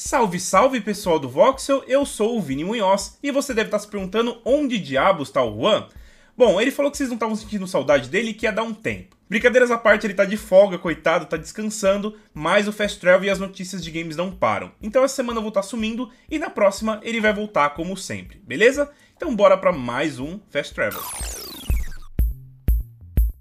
Salve, salve pessoal do Voxel, eu sou o Vini Munhoz e você deve estar se perguntando onde diabos está o Juan? Bom, ele falou que vocês não estavam sentindo saudade dele e que ia dar um tempo. Brincadeiras à parte, ele tá de folga, coitado, tá descansando, mas o Fast Travel e as notícias de games não param. Então essa semana eu vou estar sumindo e na próxima ele vai voltar como sempre, beleza? Então bora para mais um Fast Travel.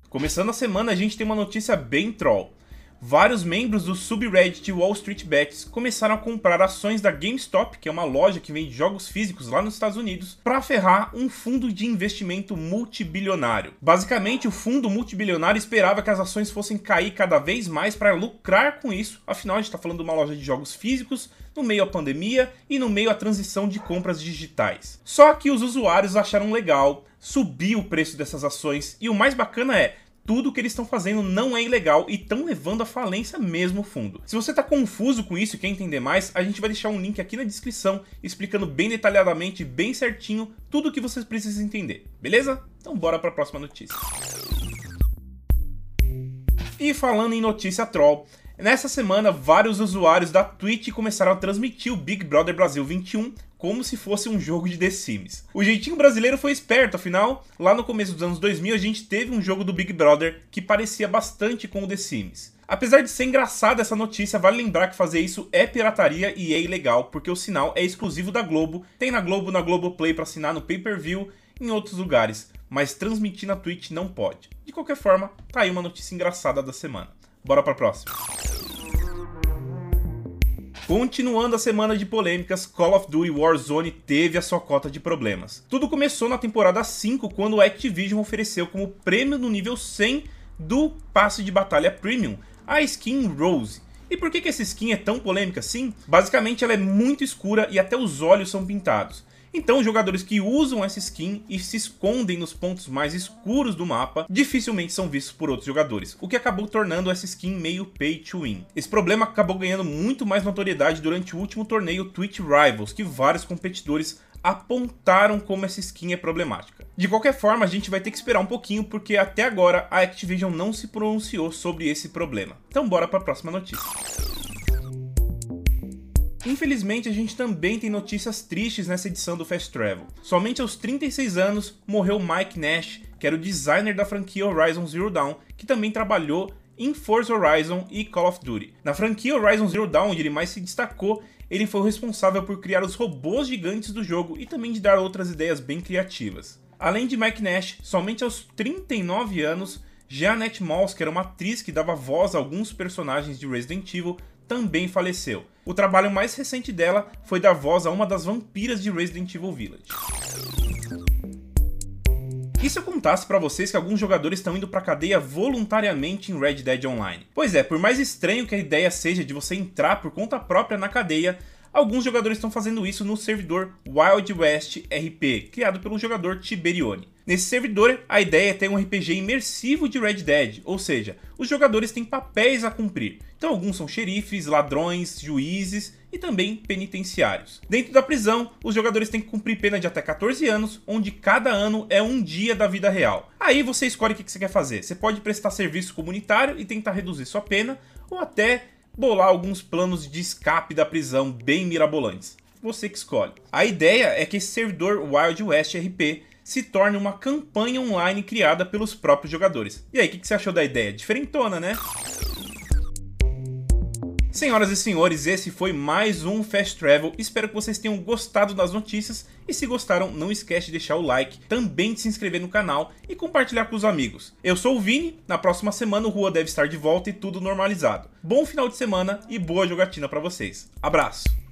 Começando a semana, a gente tem uma notícia bem troll vários membros do subreddit Wall Street Bets começaram a comprar ações da GameStop, que é uma loja que vende jogos físicos lá nos Estados Unidos, para ferrar um fundo de investimento multibilionário. Basicamente, o fundo multibilionário esperava que as ações fossem cair cada vez mais para lucrar com isso, afinal a gente está falando de uma loja de jogos físicos no meio à pandemia e no meio à transição de compras digitais. Só que os usuários acharam legal subir o preço dessas ações e o mais bacana é tudo que eles estão fazendo não é ilegal e estão levando à falência mesmo fundo. Se você está confuso com isso e quer entender mais, a gente vai deixar um link aqui na descrição explicando bem detalhadamente, bem certinho, tudo o que vocês precisam entender, beleza? Então bora para a próxima notícia. E falando em notícia troll, Nessa semana, vários usuários da Twitch começaram a transmitir o Big Brother Brasil 21 como se fosse um jogo de The Sims. O jeitinho brasileiro foi esperto, afinal, lá no começo dos anos 2000 a gente teve um jogo do Big Brother que parecia bastante com o The Sims. Apesar de ser engraçada essa notícia, vale lembrar que fazer isso é pirataria e é ilegal, porque o sinal é exclusivo da Globo, tem na Globo, na Globoplay para assinar no pay-per-view, em outros lugares, mas transmitir na Twitch não pode. De qualquer forma, tá aí uma notícia engraçada da semana. Bora pra próxima. Continuando a semana de polêmicas, Call of Duty Warzone teve a sua cota de problemas. Tudo começou na temporada 5, quando a Activision ofereceu como prêmio no nível 100 do passe de batalha Premium a skin Rose. E por que, que essa skin é tão polêmica assim? Basicamente ela é muito escura e até os olhos são pintados. Então, jogadores que usam essa skin e se escondem nos pontos mais escuros do mapa dificilmente são vistos por outros jogadores, o que acabou tornando essa skin meio pay to win. Esse problema acabou ganhando muito mais notoriedade durante o último torneio Twitch Rivals, que vários competidores apontaram como essa skin é problemática. De qualquer forma, a gente vai ter que esperar um pouquinho, porque até agora a Activision não se pronunciou sobre esse problema. Então bora para a próxima notícia. Infelizmente, a gente também tem notícias tristes nessa edição do Fast Travel. Somente aos 36 anos morreu Mike Nash, que era o designer da franquia Horizon Zero Dawn, que também trabalhou em Forza Horizon e Call of Duty. Na franquia Horizon Zero Dawn, onde ele mais se destacou, ele foi o responsável por criar os robôs gigantes do jogo e também de dar outras ideias bem criativas. Além de Mike Nash, somente aos 39 anos, Jeanette Moss, que era uma atriz que dava voz a alguns personagens de Resident Evil, também faleceu. O trabalho mais recente dela foi dar voz a uma das vampiras de Resident Evil Village. E se eu contasse para vocês que alguns jogadores estão indo pra cadeia voluntariamente em Red Dead Online? Pois é, por mais estranho que a ideia seja de você entrar por conta própria na cadeia, alguns jogadores estão fazendo isso no servidor Wild West RP, criado pelo jogador Tiberione. Nesse servidor, a ideia é ter um RPG imersivo de Red Dead, ou seja, os jogadores têm papéis a cumprir. Então alguns são xerifes, ladrões, juízes e também penitenciários. Dentro da prisão, os jogadores têm que cumprir pena de até 14 anos, onde cada ano é um dia da vida real. Aí você escolhe o que você quer fazer. Você pode prestar serviço comunitário e tentar reduzir sua pena, ou até bolar alguns planos de escape da prisão bem mirabolantes. Você que escolhe. A ideia é que esse servidor Wild West RP se torne uma campanha online criada pelos próprios jogadores. E aí, o que, que você achou da ideia? Diferentona, né? Senhoras e senhores, esse foi mais um Fast Travel. Espero que vocês tenham gostado das notícias e se gostaram, não esquece de deixar o like, também de se inscrever no canal e compartilhar com os amigos. Eu sou o Vini, na próxima semana o Rua deve estar de volta e tudo normalizado. Bom final de semana e boa jogatina para vocês. Abraço!